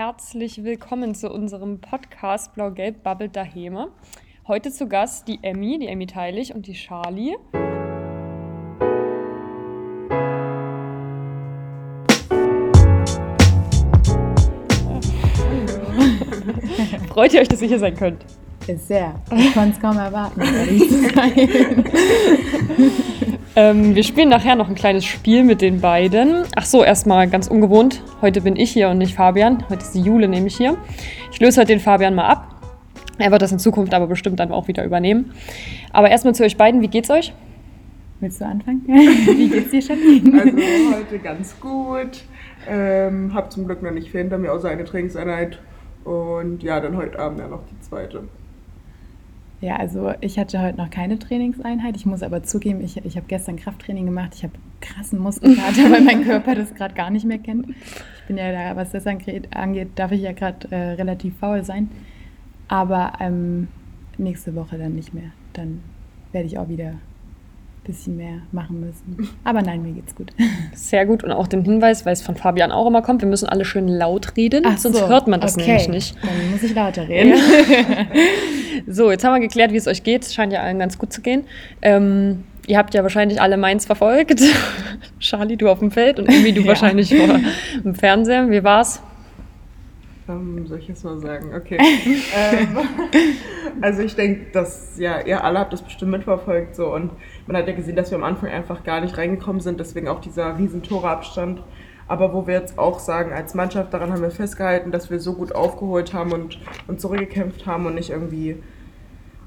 herzlich willkommen zu unserem Podcast Blau-Gelb Bubble Daheme. Heute zu Gast die Emmy, die Emmy Teilig und die Charlie. Freut ihr euch, dass ihr hier sein könnt? Sehr. Ich konnte es kaum erwarten. Ähm, wir spielen nachher noch ein kleines Spiel mit den beiden. Ach so, erstmal ganz ungewohnt. Heute bin ich hier und nicht Fabian. Heute ist die Jule nämlich hier. Ich löse heute den Fabian mal ab. Er wird das in Zukunft aber bestimmt dann auch wieder übernehmen. Aber erstmal zu euch beiden. Wie geht's euch? Willst du anfangen? Wie geht's dir, Janine? Also heute ganz gut. Ähm, hab zum Glück noch nicht viel hinter mir, außer eine Trainingseinheit. Und ja, dann heute Abend ja noch die zweite. Ja, also ich hatte heute noch keine Trainingseinheit. Ich muss aber zugeben, ich, ich habe gestern Krafttraining gemacht. Ich habe krassen Muskelkater, weil mein Körper das gerade gar nicht mehr kennt. Ich bin ja da, was das angeht, darf ich ja gerade äh, relativ faul sein. Aber ähm, nächste Woche dann nicht mehr. Dann werde ich auch wieder bisschen mehr machen müssen. Aber nein, mir geht's gut. Sehr gut und auch den Hinweis, weil es von Fabian auch immer kommt, wir müssen alle schön laut reden, Ach sonst so, hört man das okay. nämlich nicht. Dann muss ich lauter reden. So, jetzt haben wir geklärt, wie es euch geht. Es scheint ja allen ganz gut zu gehen. Ähm, ihr habt ja wahrscheinlich alle Mainz verfolgt. Charlie, du auf dem Feld und irgendwie du Ja. wahrscheinlich vor dem Fernseher. Wie war's? Ähm, soll ich jetzt mal sagen? Okay. ähm, also ich denke, dass ja, ihr alle habt das bestimmt mitverfolgt so und man hat ja gesehen, dass wir am Anfang einfach gar nicht reingekommen sind, deswegen auch dieser riesen Toreabstand. Aber wo wir jetzt auch sagen, als Mannschaft, daran haben wir festgehalten, dass wir so gut aufgeholt haben und, und zurückgekämpft haben und nicht irgendwie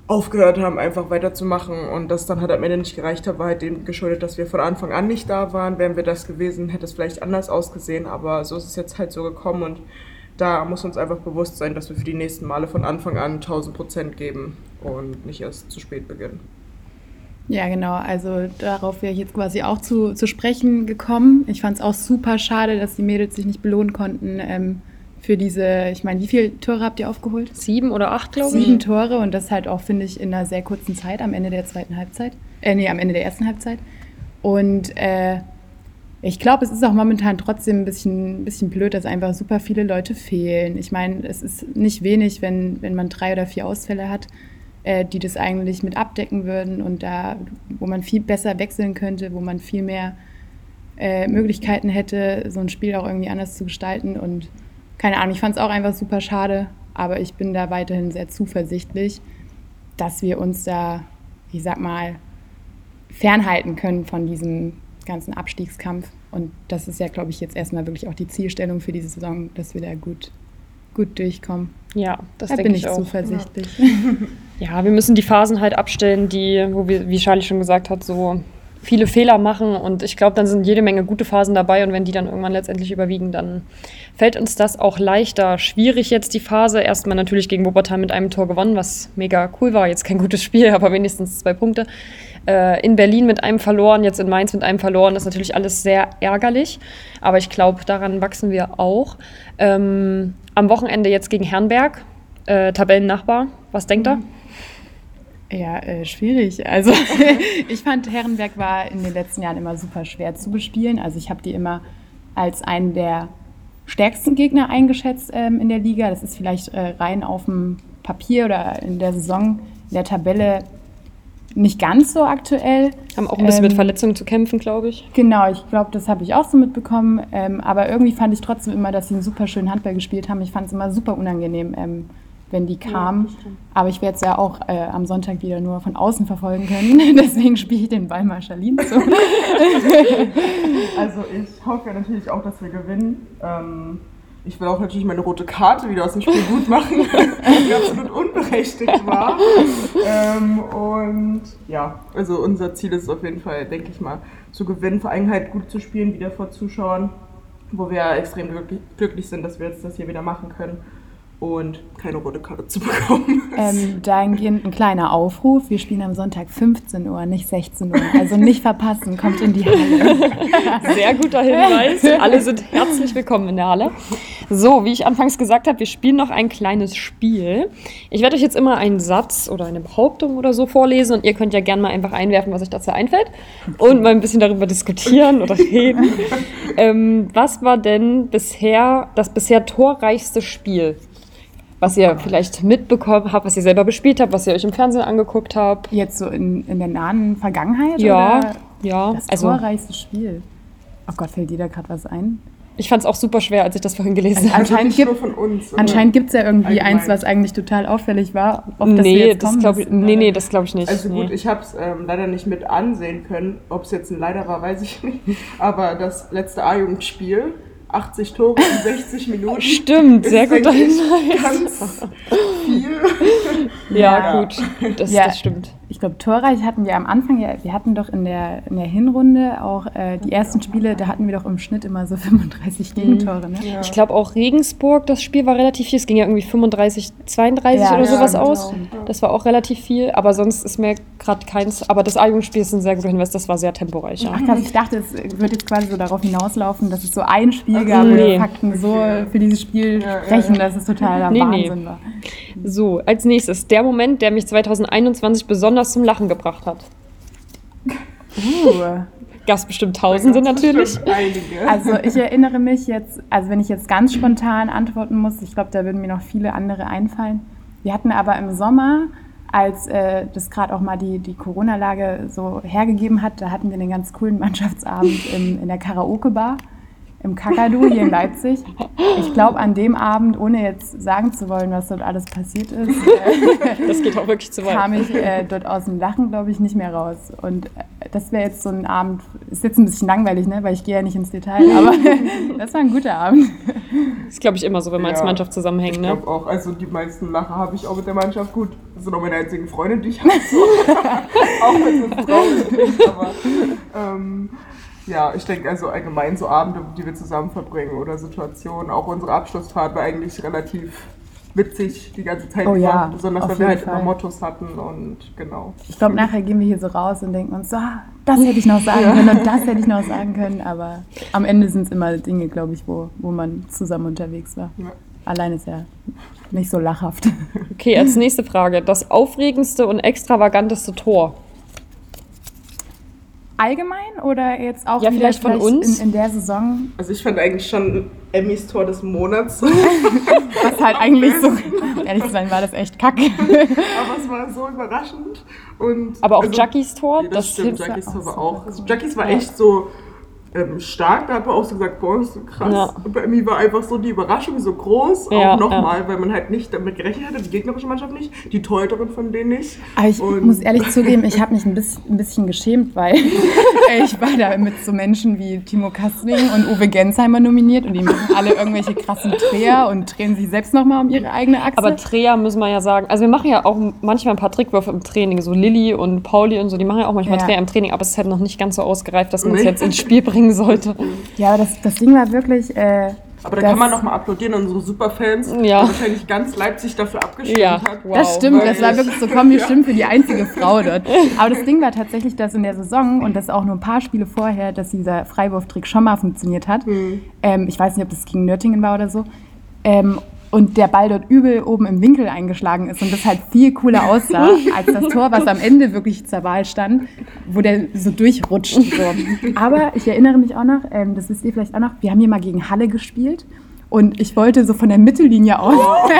aufgehört haben, einfach weiterzumachen. Und das dann halt am Ende nicht gereicht hat, war halt dem geschuldet, dass wir von Anfang an nicht da waren. Wären wir das gewesen, hätte es vielleicht anders ausgesehen, aber so ist es jetzt halt so gekommen und da muss uns einfach bewusst sein, dass wir für die nächsten Male von Anfang an 1000 Prozent geben und nicht erst zu spät beginnen. Ja, genau. Also darauf wäre ich jetzt quasi auch zu, zu sprechen gekommen. Ich fand es auch super schade, dass die Mädels sich nicht belohnen konnten ähm, für diese, ich meine, wie viele Tore habt ihr aufgeholt? Sieben oder acht, glaube ich? Sieben Tore und das halt auch, finde ich, in einer sehr kurzen Zeit am Ende der zweiten Halbzeit. Äh, nee, am Ende der ersten Halbzeit. Und äh, ich glaube, es ist auch momentan trotzdem ein bisschen, bisschen blöd, dass einfach super viele Leute fehlen. Ich meine, es ist nicht wenig, wenn, wenn man drei oder vier Ausfälle hat, äh, die das eigentlich mit abdecken würden und da, wo man viel besser wechseln könnte, wo man viel mehr äh, Möglichkeiten hätte, so ein Spiel auch irgendwie anders zu gestalten. Und keine Ahnung, ich fand es auch einfach super schade, aber ich bin da weiterhin sehr zuversichtlich, dass wir uns da, ich sag mal, fernhalten können von diesem ganzen Abstiegskampf. Und das ist ja, glaube ich, jetzt erstmal wirklich auch die Zielstellung für diese Saison, dass wir da gut, gut durchkommen. Ja, das da denke bin ich ich auch. zuversichtlich. Ja, wir müssen die Phasen halt abstellen, die, wo wir, wie Charlie schon gesagt hat, so viele Fehler machen und ich glaube, dann sind jede Menge gute Phasen dabei und wenn die dann irgendwann letztendlich überwiegen, dann fällt uns das auch leichter. Schwierig jetzt die Phase. Erstmal natürlich gegen Wuppertal mit einem Tor gewonnen, was mega cool war. Jetzt kein gutes Spiel, aber wenigstens zwei Punkte. Äh, in Berlin mit einem verloren, jetzt in Mainz mit einem verloren. Das ist natürlich alles sehr ärgerlich, aber ich glaube, daran wachsen wir auch. Ähm, am Wochenende jetzt gegen Herrenberg, äh, Tabellennachbar. Was denkt ihr? Ja, äh, schwierig. Also ich fand, Herrenberg war in den letzten Jahren immer super schwer zu bespielen. Also ich habe die immer als einen der stärksten Gegner eingeschätzt ähm, in der Liga. Das ist vielleicht äh, rein auf dem Papier oder in der Saison, in der Tabelle nicht ganz so aktuell. Haben auch ein bisschen mit Ähm, Verletzungen zu kämpfen, glaube ich. Genau, ich glaube, das habe ich auch so mitbekommen. Ähm, aber irgendwie fand ich trotzdem immer, dass sie einen super schönen Handball gespielt haben. Ich fand es immer super unangenehm, ähm, wenn die kamen. aber ich werde es ja auch äh, am Sonntag wieder nur von außen verfolgen können. Deswegen spiele ich den Ball mal Charlene zu. Also ich hoffe ja natürlich auch, dass wir gewinnen. Ähm, ich will auch natürlich meine rote Karte wieder aus dem Spiel gut machen, die absolut unberechtigt war. Ähm, und ja, also unser Ziel ist es auf jeden Fall, denke ich mal, zu gewinnen, vor allem halt gut zu spielen, wieder vor Zuschauern, wo wir ja extrem glücklich, glücklich sind, dass wir jetzt das hier wieder machen können. Und keine rote Karte zu bekommen. Ähm, dahingehend ein kleiner Aufruf. Wir spielen am Sonntag 15 Uhr, nicht 16 Uhr. Also nicht verpassen, kommt in die Halle. Sehr guter Hinweis. Alle sind herzlich willkommen in der Halle. So, wie ich anfangs gesagt habe, wir spielen noch ein kleines Spiel. Ich werde euch jetzt immer einen Satz oder eine Behauptung oder so vorlesen und ihr könnt ja gerne mal einfach einwerfen, was euch dazu einfällt und mal ein bisschen darüber diskutieren oder reden. Ähm, was war denn bisher das bisher torreichste Spiel? Was ihr vielleicht mitbekommen habt, was ihr selber bespielt habt, was ihr euch im Fernsehen angeguckt habt. Jetzt so in, in der nahen Vergangenheit? Ja, oder ja. Das also, torreichste Spiel. Oh Gott, fällt dir da gerade was ein? ich fand es auch super schwer, als ich das vorhin gelesen habe. Also oder? Anscheinend gibt es ja irgendwie Allgemein. eins, was eigentlich total auffällig war. Auf das Nee, jetzt das glaube ich, nee, nee, das glaube ich nicht. Also gut, nee. ich habe es ähm, leider nicht mit ansehen können. Ob es jetzt ein Leider war, weiß ich nicht. Aber das letzte A-Jugendspiel, 80 Tore in 60 Minuten. Stimmt, sehr Hinweis. Ganz viel. Ja, Ja. gut, das, Ja. das stimmt. Ich glaube, torreich hatten wir am Anfang, ja, wir hatten doch in der, in der Hinrunde auch äh, die ersten Spiele, da hatten wir doch im Schnitt immer so 35 Gegentore. Ne? Ja. Ich glaube auch Regensburg, das Spiel war relativ viel. Es ging ja irgendwie 35, 32 Ja, oder ja, sowas genau. aus. Das war auch relativ viel, aber sonst ist mir gerade keins. Aber das A-Jugendspiel ist ein sehr guter Hinweis, das war sehr temporeich. Ach krass, ich dachte, es wird jetzt quasi so darauf hinauslaufen, dass es so ein Spiel gab, wo nee. die Fakten so für dieses Spiel sprechen, dass es totaler Nee, nee. Wahnsinn war. So, als nächstes, der Moment, der mich 2021 besonders zum Lachen gebracht hat. Uh. Gab's bestimmt tausende natürlich. bestimmt. Also ich erinnere mich jetzt, also wenn ich jetzt ganz spontan antworten muss, ich glaube, da würden mir noch viele andere einfallen. Wir hatten aber im Sommer, als äh, das gerade auch mal die, die Corona-Lage so hergegeben hat, da hatten wir einen ganz coolen Mannschaftsabend im, in der Karaoke-Bar im Kakadu hier in Leipzig. Ich glaube, an dem Abend, ohne jetzt sagen zu wollen, was dort alles passiert ist, äh, Das geht auch wirklich zu weit. kam ich äh, dort aus dem Lachen, glaube ich, nicht mehr raus. Und äh, das wäre jetzt so ein Abend, ist jetzt ein bisschen langweilig, ne? weil ich gehe ja nicht ins Detail, aber das war ein guter Abend. Das ist, glaube ich, immer so, wenn man als Ja. Mannschaft zusammenhängt. Ich Ne? glaube auch, also die meisten Lacher habe ich auch mit der Mannschaft. Gut, das sind auch meine einzigen Freunde, die ich habe. So. auch wenn es traurig klingt, aber ähm, ja, ich denke also allgemein so Abende, die wir zusammen verbringen oder Situationen, auch unsere Abschlussfahrt war eigentlich relativ witzig die ganze Zeit Oh ja, besonders weil wir halt immer. Mottos hatten und genau. Ich glaube, nachher gehen wir hier so raus und denken uns, so, ah, das hätte ich noch sagen können und das hätte ich noch sagen können. Aber am Ende sind es immer Dinge, glaube ich, wo, wo man zusammen unterwegs war. Ja. Allein ist ja nicht so lachhaft. Okay, als nächste Frage. Das aufregendste und extravaganteste Tor. Allgemein oder jetzt auch Ja, wieder vielleicht von uns? In, in der Saison, Also ich fand eigentlich schon Emmys Tor des Monats, was halt eigentlich so, ehrlich zu sein, war das echt kacke. aber es war so überraschend. Und Aber auch also- Jackies Tor, Ja, das, das, stimmt, Jackies Tor war auch. Also Jackies war echt so ähm, stark, da hat man auch so gesagt, boah, ist so krass. Ja. Und bei mir war einfach so die Überraschung so groß, Ja, auch nochmal, weil man halt nicht damit gerechnet hatte, die gegnerische Mannschaft nicht, die Torhüterin von denen nicht. Aber ich Und- muss ehrlich zugeben, ich habe mich ein bisschen, ein bisschen geschämt, weil ich war da mit so Menschen wie Timo Kastling und Uwe Gensheimer nominiert und die machen alle irgendwelche krassen Dreher und drehen sich selbst nochmal um ihre eigene Achse. Aber Dreher müssen wir ja sagen, also wir machen ja auch manchmal ein paar Trickwürfe im Training, so Lilly und Pauli und so, die machen ja auch manchmal Ja. Dreher im Training, aber es ist halt noch nicht ganz so ausgereift, dass man es jetzt ins Spiel bringen sollte. ja, aber das, das Ding war wirklich. Äh, Aber da das- kann man nochmal applaudieren an unsere Superfans, Ja. die wahrscheinlich ganz Leipzig dafür abgestimmt Ja, hat. wow. Das stimmt, das war ich- wirklich so, komm, wir stimmen für die einzige Frau dort. Aber das Ding war tatsächlich, dass in der Saison und das auch nur ein paar Spiele vorher, dass dieser Freiwurftrick schon mal funktioniert hat. Ähm, ich weiß nicht, ob das gegen Nördlingen war oder so. Ähm, und der Ball dort übel oben im Winkel eingeschlagen ist und das halt viel cooler aussah als das Tor, was am Ende wirklich zur Wahl stand, wo der so durchrutscht. So. Aber ich erinnere mich auch noch, ähm, das wisst ihr vielleicht auch noch, wir haben hier mal gegen Halle gespielt und ich wollte so von der Mittellinie aus,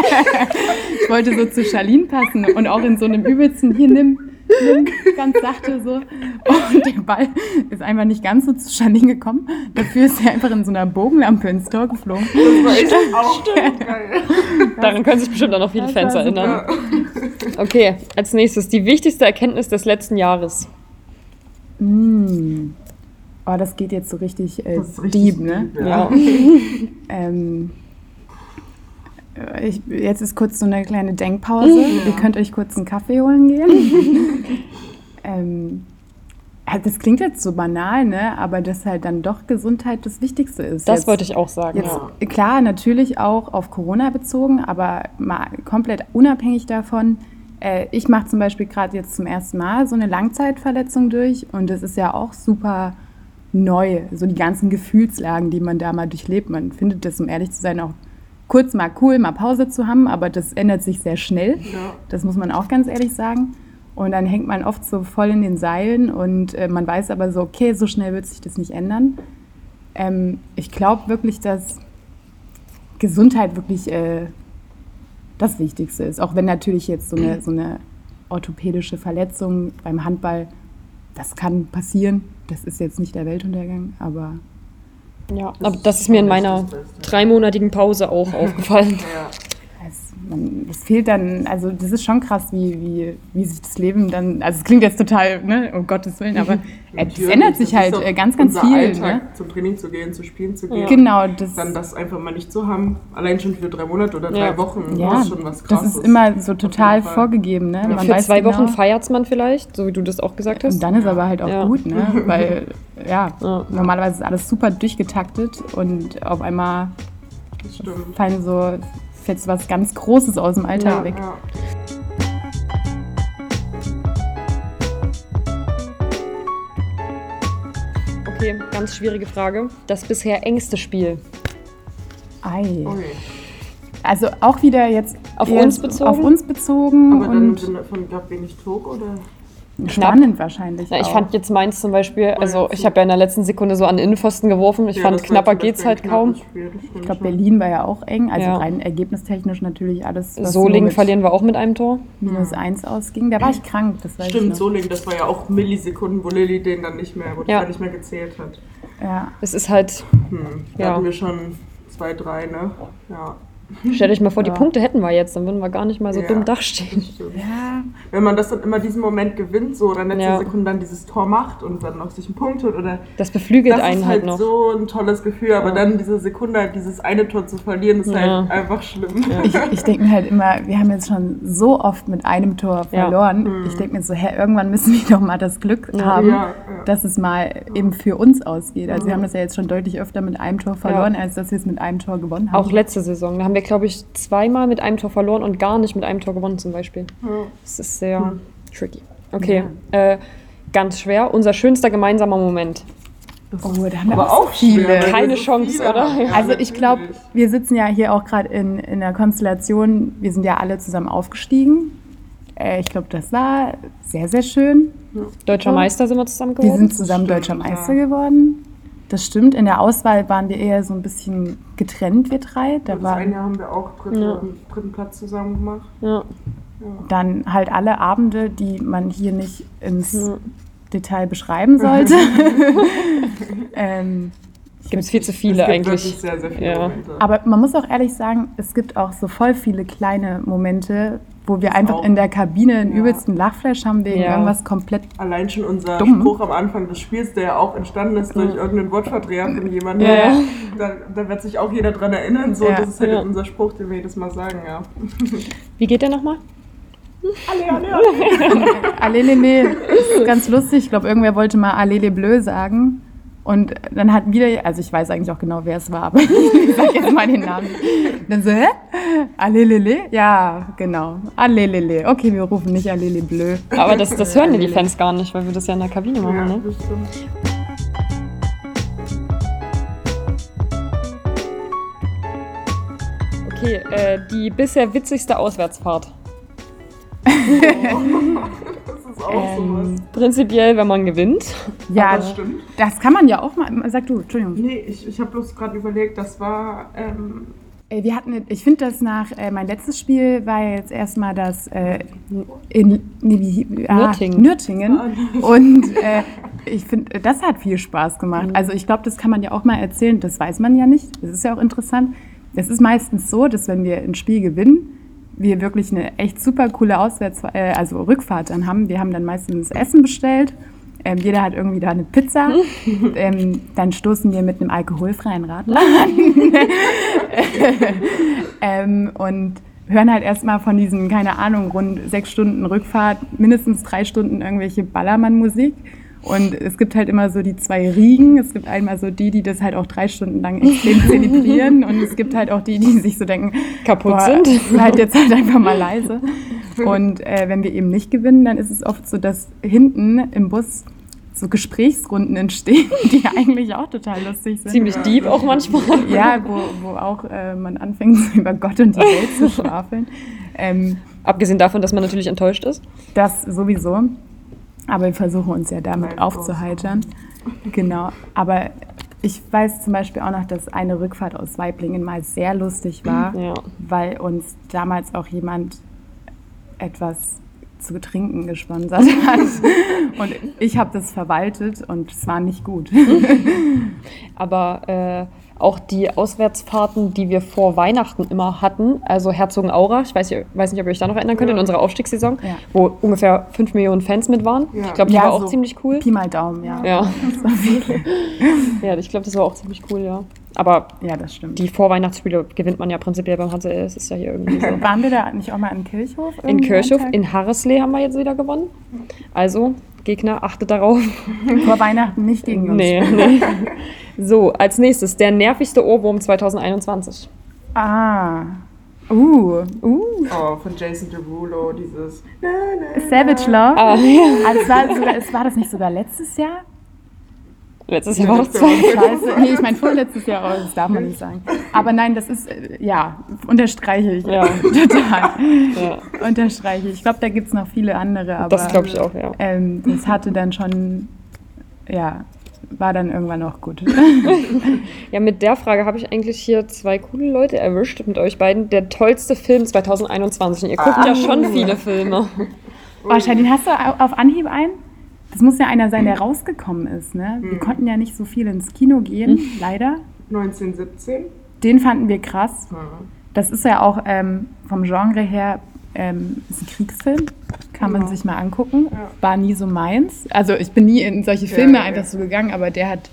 ich wollte so zu Charlene passen und auch in so einem übelsten, hier nimm, ganz sachte so. Und der Ball ist einfach nicht ganz so zu Charlene gekommen. Dafür ist er einfach in so einer Bogenlampe ins Tor geflogen. Das war echt auch geil. Daran können sich bestimmt auch noch viele Fans erinnern. Okay, als nächstes die wichtigste Erkenntnis des letzten Jahres. Mm. Oh, das geht jetzt so richtig, äh, Das ist richtig deep, ne? deep, Ja. Ähm, äh, ich, jetzt ist kurz so eine kleine Denkpause. Ihr könnt euch kurz einen Kaffee holen gehen. ähm, das klingt jetzt so banal, ne? aber dass halt dann doch Gesundheit das Wichtigste ist. Das jetzt, wollte ich auch sagen. Jetzt, ja. Klar, natürlich auch auf Corona bezogen, aber mal komplett unabhängig davon. Äh, ich mache zum Beispiel gerade jetzt zum ersten Mal so eine Langzeitverletzung durch und das ist ja auch super neu, so die ganzen Gefühlslagen, die man da mal durchlebt. Man findet das, um ehrlich zu sein, auch kurz mal cool, mal Pause zu haben, aber das ändert sich sehr schnell. Ja. Das muss man auch ganz ehrlich sagen. Und dann hängt man oft so voll in den Seilen und äh, man weiß aber so, okay, so schnell wird sich das nicht ändern. Ähm, ich glaube wirklich, dass Gesundheit wirklich äh, das Wichtigste ist. Auch wenn natürlich jetzt so eine, so eine orthopädische Verletzung beim Handball, das kann passieren. Das ist jetzt nicht der Weltuntergang, aber. Ja, aber das ist mir in meiner dreimonatigen Pause auch aufgefallen. Ja man, es fehlt dann, also das ist schon krass, wie, wie, wie sich das Leben dann, also es klingt jetzt total, ne, um Gottes Willen, aber es ändert sich halt äh, ganz, ganz viel. Alltag, ne? Zum Training zu gehen, zu spielen zu gehen. Ja. Genau. Das dann das einfach mal nicht zu haben, allein schon für drei Monate oder drei Wochen, ja, ist schon was krasses. Das ist immer so total vorgegeben, ne? Man für zwei genau, Wochen feiert man vielleicht, so wie du das auch gesagt hast. Und dann ist aber halt auch gut, ne, weil, ja, normalerweise ist alles super durchgetaktet und auf einmal fallen so jetzt was ganz Großes aus dem Alltag ja, weg. Ja. Okay, ganz schwierige Frage. Das bisher engste Spiel. Ei. Okay. Also auch wieder jetzt auf uns bezogen. Auf uns bezogen. Aber dann im Sinne von gab wenig Tog oder? Spannend wahrscheinlich. Ja, ich auch. fand jetzt meins zum Beispiel, also ich habe ja in der letzten Sekunde so an Innenpfosten geworfen. Ich ja, fand, knapper geht's halt kaum. ich glaube, Berlin war ja auch eng, also ja. rein ergebnistechnisch natürlich alles. Solingen verlieren wir auch mit einem Tor. Minus ja. eins ausging. Da war ich krank, das weiß Stimmt, Solingen, das war ja auch Millisekunden, wo Lilly den dann nicht mehr, wo ja. nicht mehr gezählt hat. Ja. Es ist halt. Hm, da hatten wir schon zwei, drei, ne? Ja. Stell dich mal vor, die Punkte hätten wir jetzt, dann würden wir gar nicht mal so ja, dumm dastehen. Ja. Wenn man das dann immer diesen Moment gewinnt, so oder in letzten ja. Sekunden dann dieses Tor macht und dann noch sich einen Punkt holt oder. Das beflügelt das einen halt noch. so ein tolles Gefühl, aber dann diese Sekunde, dieses eine Tor zu verlieren, ist halt einfach schlimm. Ich, ich denke mir halt immer, wir haben jetzt schon so oft mit einem Tor verloren. Mhm. Ich denke mir so, hä, irgendwann müssen wir doch mal das Glück haben, dass es mal eben für uns ausgeht. Also wir haben das ja jetzt schon deutlich öfter mit einem Tor verloren, als dass wir es mit einem Tor gewonnen haben. Auch letzte Saison, da haben wir, glaube ich, zweimal mit einem Tor verloren und gar nicht mit einem Tor gewonnen zum Beispiel. Ja. Das ist sehr hm. tricky. Okay, ja. äh, ganz schwer. Unser schönster gemeinsamer Moment. Oh, da haben wir aber auch viele. Keine Chance, viele. oder? Ja, also ich glaube, wir sitzen ja hier auch gerade in, in der Konstellation, wir sind ja alle zusammen aufgestiegen. Äh, ich glaube, das war sehr, sehr schön. Deutscher Meister sind wir zusammen geworden. Wir sind zusammen Deutscher Meister geworden. Das stimmt. In der Auswahl waren wir eher so ein bisschen getrennt, wir drei. Da das eine Jahr haben wir auch dritte, ja. dritten Platz zusammen gemacht. Ja. Dann halt alle Abende, die man hier nicht ins ja. Detail beschreiben sollte. ähm, gibt es viel zu viele es gibt eigentlich. Sehr, sehr viele ja. Aber man muss auch ehrlich sagen, es gibt auch so voll viele kleine Momente, wo wir einfach auch, in der Kabine einen ja. übelsten Lachflash haben wegen ja. irgendwas komplett Allein schon unser dumm. Spruch am Anfang des Spiels, der ja auch entstanden ist durch irgendeinen Wortverdreher von jemandem, ja. da, da, wird sich auch jeder dran erinnern. So, Das ist halt unser Spruch, den wir jedes Mal sagen, ja. Wie geht der nochmal? Alle, alle, alle. Alelele, das ist ganz lustig. Ich glaube, irgendwer wollte mal Alele Bleu sagen. Und dann hat wieder, also ich weiß eigentlich auch genau, wer es war, aber ich sage jetzt mal den Namen. Dann so, hä? Alelele? Ja, genau. Alelele. Okay, wir rufen nicht Alele Bleu. Aber das, das hören ja die Fans gar nicht, weil wir das ja in der Kabine machen, ja, ne? Okay, äh, die bisher witzigste Auswärtsfahrt. auch ähm, sowas. Prinzipiell, wenn man gewinnt. Ja, das stimmt. Das kann man ja auch mal. Sag du, Entschuldigung. Nee, ich, ich habe bloß gerade überlegt, das war. Ähm, wir hatten, ich finde das nach, äh, mein letztes Spiel war jetzt erstmal das äh, in nee, wie, ah, Nürtingen. Nürtingen. Ah, Und äh, ich finde, das hat viel Spaß gemacht. Mhm. Also ich glaube, das kann man ja auch mal erzählen, das weiß man ja nicht. Das ist ja auch interessant. Es ist meistens so, dass wenn wir ein Spiel gewinnen, wir wirklich eine echt super coole Auswärts äh, also Rückfahrt dann haben. Wir haben dann meistens Essen bestellt. Ähm, jeder hat irgendwie da eine Pizza. ähm, dann stoßen wir mit einem alkoholfreien Radler an. ähm, und hören halt erstmal von diesen, keine Ahnung, rund sechs Stunden Rückfahrt, mindestens drei Stunden irgendwelche Ballermann-Musik. Und es gibt halt immer so die zwei Riegen. Es gibt einmal so die, die das halt auch drei Stunden lang extrem zelebrieren. Und es gibt halt auch die, die sich so denken, Kaputt boah, sind. Halt jetzt halt einfach mal leise. Und äh, wenn wir eben nicht gewinnen, dann ist es oft so, dass hinten im Bus so Gesprächsrunden entstehen, die eigentlich auch total lustig sind. Ziemlich deep auch manchmal. Ja, wo, wo auch äh, man anfängt, so über Gott und die Welt zu schwafeln. Ähm, Abgesehen davon, dass man natürlich enttäuscht ist. das sowieso. Aber wir versuchen uns ja damit aufzuheitern. Genau. Aber ich weiß zum Beispiel auch noch, dass eine Rückfahrt aus Weiblingen mal sehr lustig war, Ja. weil uns damals auch jemand etwas zu trinken gesponsert hat. Und ich habe das verwaltet und es war nicht gut. Aber äh, auch die Auswärtsfahrten, die wir vor Weihnachten immer hatten, also Herzogenaurach, ich weiß, weiß nicht, ob ihr euch da noch erinnern könnt, Ja. in unserer Aufstiegssaison, Ja. wo ungefähr 5 Millionen Fans mit waren. Ja. Ich glaube, die Ja, war auch so ziemlich cool. Pi mal Daumen, ja. Ja. Ja, ich glaube, das war auch ziemlich cool, ja. Aber Ja, das stimmt. die Vorweihnachtsspiele gewinnt man ja prinzipiell beim HCL. Es ist ja hier irgendwie so. Waren wir da nicht auch mal in Kirchhof? In Kirchhof, in Harreslee haben wir jetzt wieder gewonnen. Also, Gegner, achtet darauf. Vor Weihnachten nicht gegen uns. Nee, nee. So, als nächstes, der nervigste Ohrwurm 2021. Ah. Uh. Uh. Oh, von Jason Derulo, dieses. Na, na, Savage Love. Ah, ja. Also es war, sogar, es war das nicht sogar letztes Jahr? Letztes Jahr war das zwei. Scheiße. Nee, ich meine vorletztes Jahr, aber das darf man nicht sagen. Aber nein, das ist, äh, ja, unterstreiche ich. Ja. Total. Ja, Unterstreiche ich. Ich glaube, da gibt es noch viele andere, aber das glaube ich auch, ja. ähm, das hatte dann schon, ja, war dann irgendwann auch gut. Ja, mit der Frage habe ich eigentlich hier zwei coole Leute erwischt mit euch beiden. Der tollste Film 2021. Und ihr guckt ja schon viele Filme. Wahrscheinlich hast du au- auf Anhieb einen? Das muss ja einer sein, der rausgekommen ist. Ne? Wir konnten ja nicht so viel ins Kino gehen, leider. 1917. Den fanden wir krass. Ja. Das ist ja auch ähm, vom Genre her ähm, ist ein Kriegsfilm. Kann man Genau. sich mal angucken. Ja. War nie so meins. Also ich bin nie in solche Filme Ja, ja. einfach so gegangen, aber der hat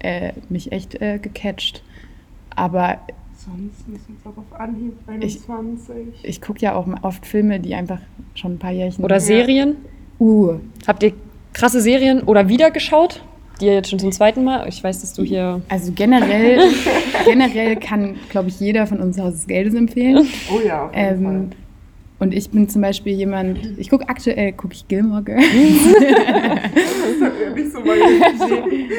äh, mich echt äh, gecatcht. Aber Sonst ist jetzt auch auf Anhieb Ich- 21. ich gucke ja auch oft Filme, die einfach schon ein paar Jährchen. Oder Serien. Uh, Habt ihr krasse Serien oder wieder geschaut? Die jetzt schon zum zweiten Mal. Ich weiß, dass du hier. also generell, generell kann, glaube ich, jeder von uns Haus des Geldes empfehlen. Oh ja, auf jeden Ähm, und ich bin zum Beispiel jemand, ich gucke aktuell, gucke ich Gilmore Girls. Fall. Das hat ja nicht so meine Idee.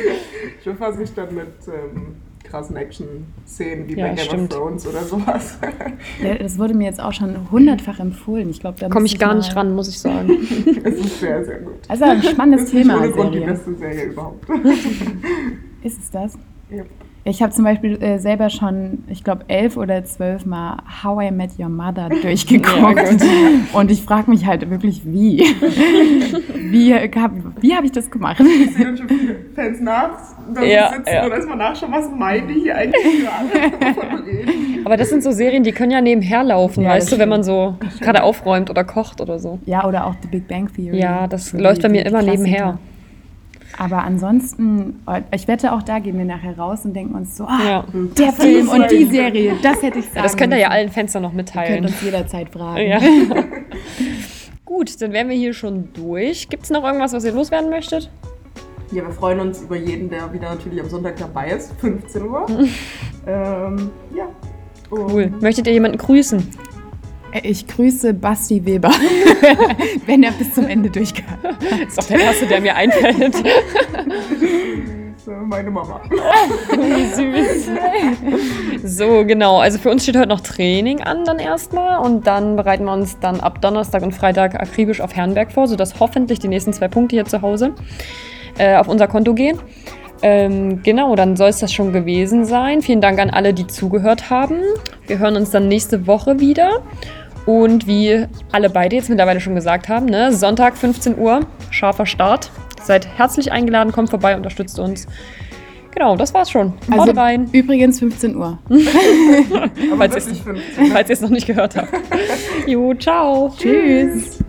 Ich befasse mich dann mit ähm, krassen Action-Szenen wie Ja, bei Game stimmt. of Thrones oder sowas. Ja, das wurde mir jetzt auch schon hundertfach empfohlen. Ich glaube, da Komme muss ich gar nicht ran, muss ich sagen. Es ist sehr, sehr gut. Also ein spannendes Das ist Thema. ohne Grund die beste Serie überhaupt. Ist es das? Ja. Ich habe zum Beispiel äh, selber schon, ich glaube, elf oder zwölf Mal How I Met Your Mother durchgeguckt. Und ich frage mich halt wirklich, wie? wie hab, wie habe ich das gemacht? Ich sehe schon viele Fans nach, dass Ja, sie sitzen ja. und erstmal nachschauen, was meinen die hier eigentlich gerade. Aber das sind so Serien, die können ja nebenher laufen, Ja, weißt du, wenn man so gerade aufräumt oder kocht oder so. Ja, oder auch The Big Bang Theory. Ja, das läuft bei mir immer Klassiker. nebenher. Aber ansonsten, ich wette auch da gehen wir nachher raus und denken uns so, ah, Ja. der Film und die Serie, das hätte ich sagen Ja, das könnt ihr ja allen Fenstern noch Ihr könnt mitteilen. uns jederzeit fragen. Ja. Gut, dann wären wir hier schon durch. Gibt es noch irgendwas, was ihr loswerden möchtet? Ja, wir freuen uns über jeden, der wieder natürlich am Sonntag dabei ist, 15 Uhr. ähm, ja. Und Cool. Möchtet ihr jemanden grüßen? Ich grüße Basti Weber, wenn er bis zum Ende durchkam. Das ist auch der erste, der mir einfällt. Meine Mama. Wie süß. So, genau. Also für uns steht heute noch Training an dann erstmal und dann bereiten wir uns dann ab Donnerstag und Freitag akribisch auf Herrenberg vor, sodass hoffentlich die nächsten zwei Punkte hier zu Hause äh, auf unser Konto gehen. Ähm, genau, dann soll es das schon gewesen sein. Vielen Dank an alle, die zugehört haben. Wir hören uns dann nächste Woche wieder. Und wie alle beide jetzt mittlerweile schon gesagt haben, ne, Sonntag 15 Uhr, scharfer Start. Seid herzlich eingeladen, kommt vorbei, unterstützt uns. Genau, das war's schon. Also Haut rein, übrigens 15 Uhr. Falls ihr 15. es noch nicht gehört habt. Jo, ciao. Tschüss.